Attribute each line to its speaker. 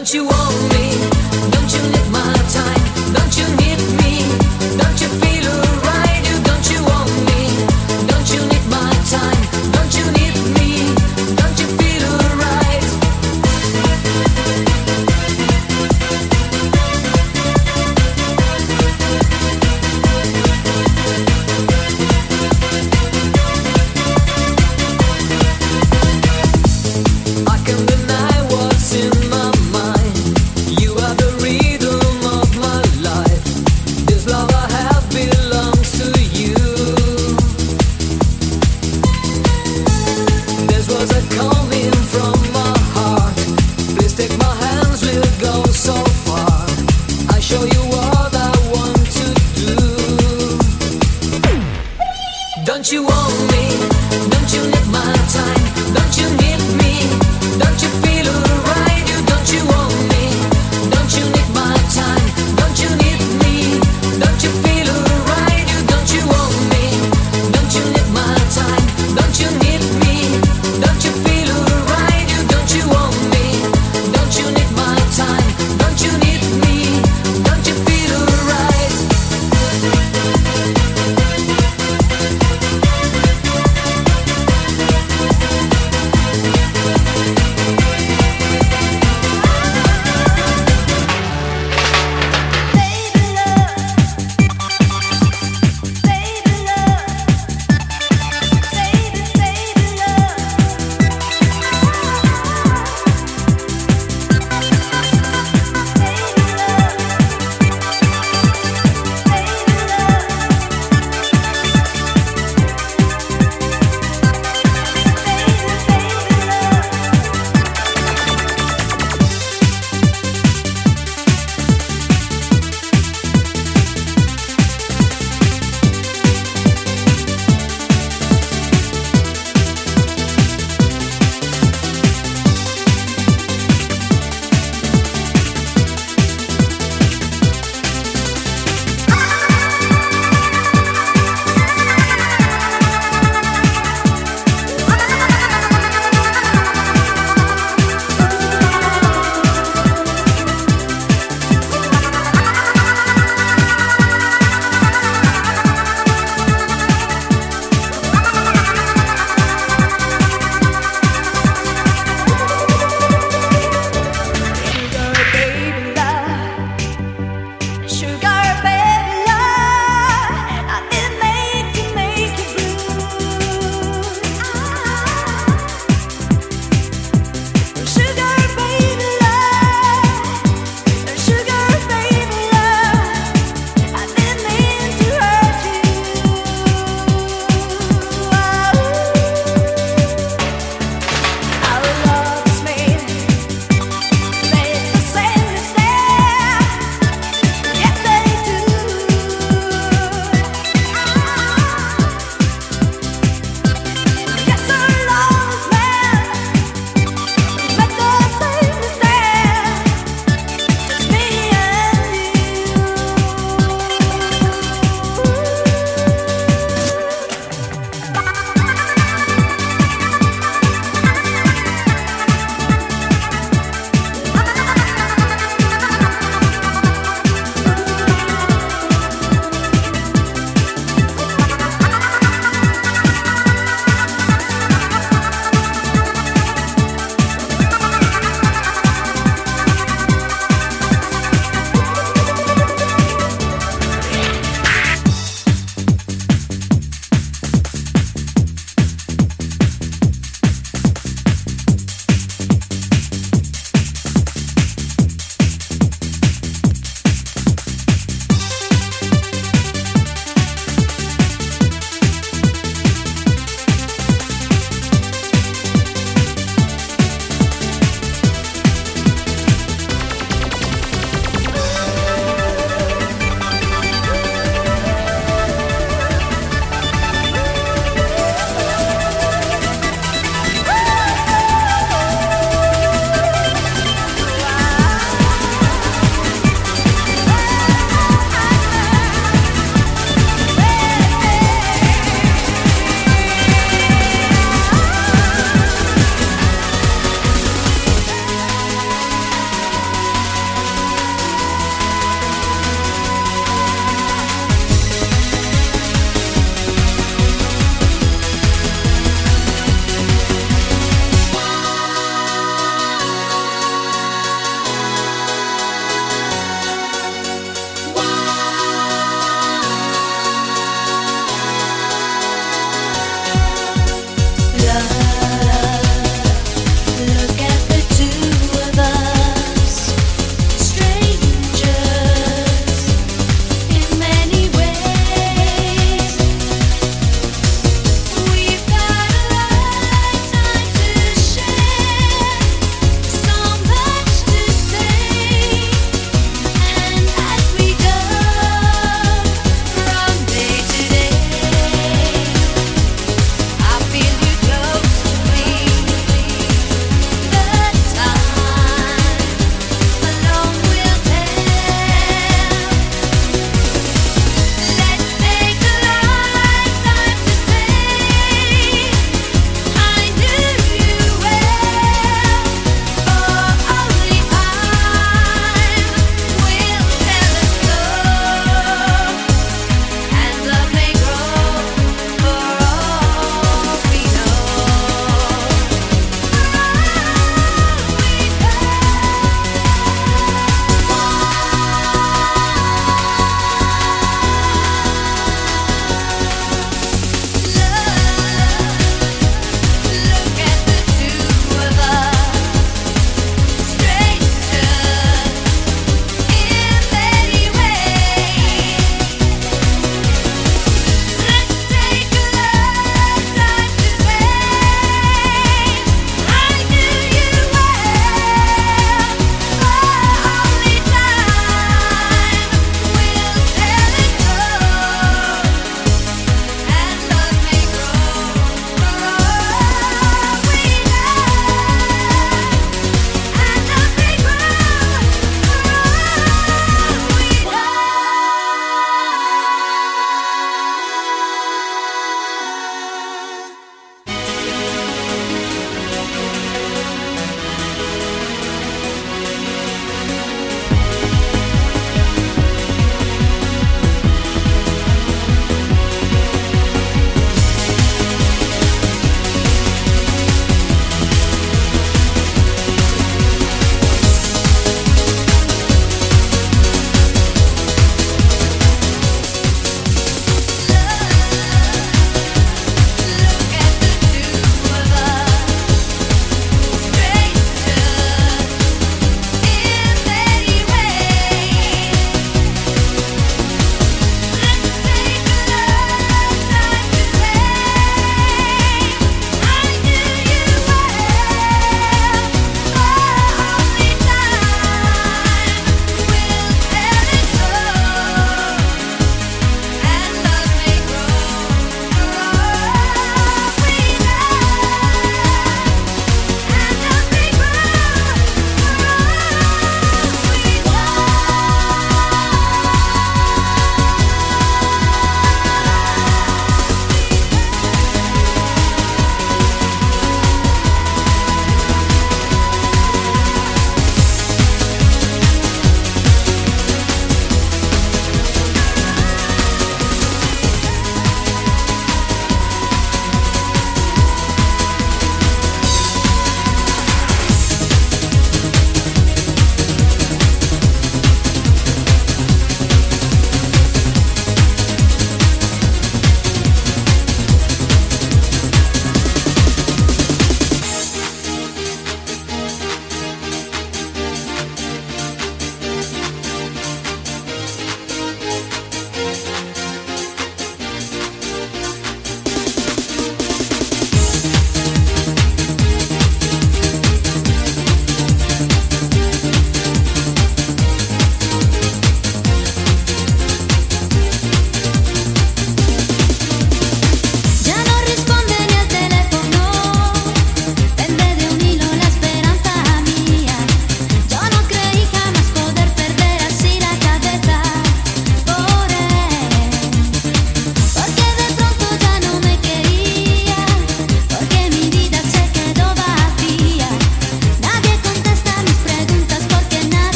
Speaker 1: Don't you want me?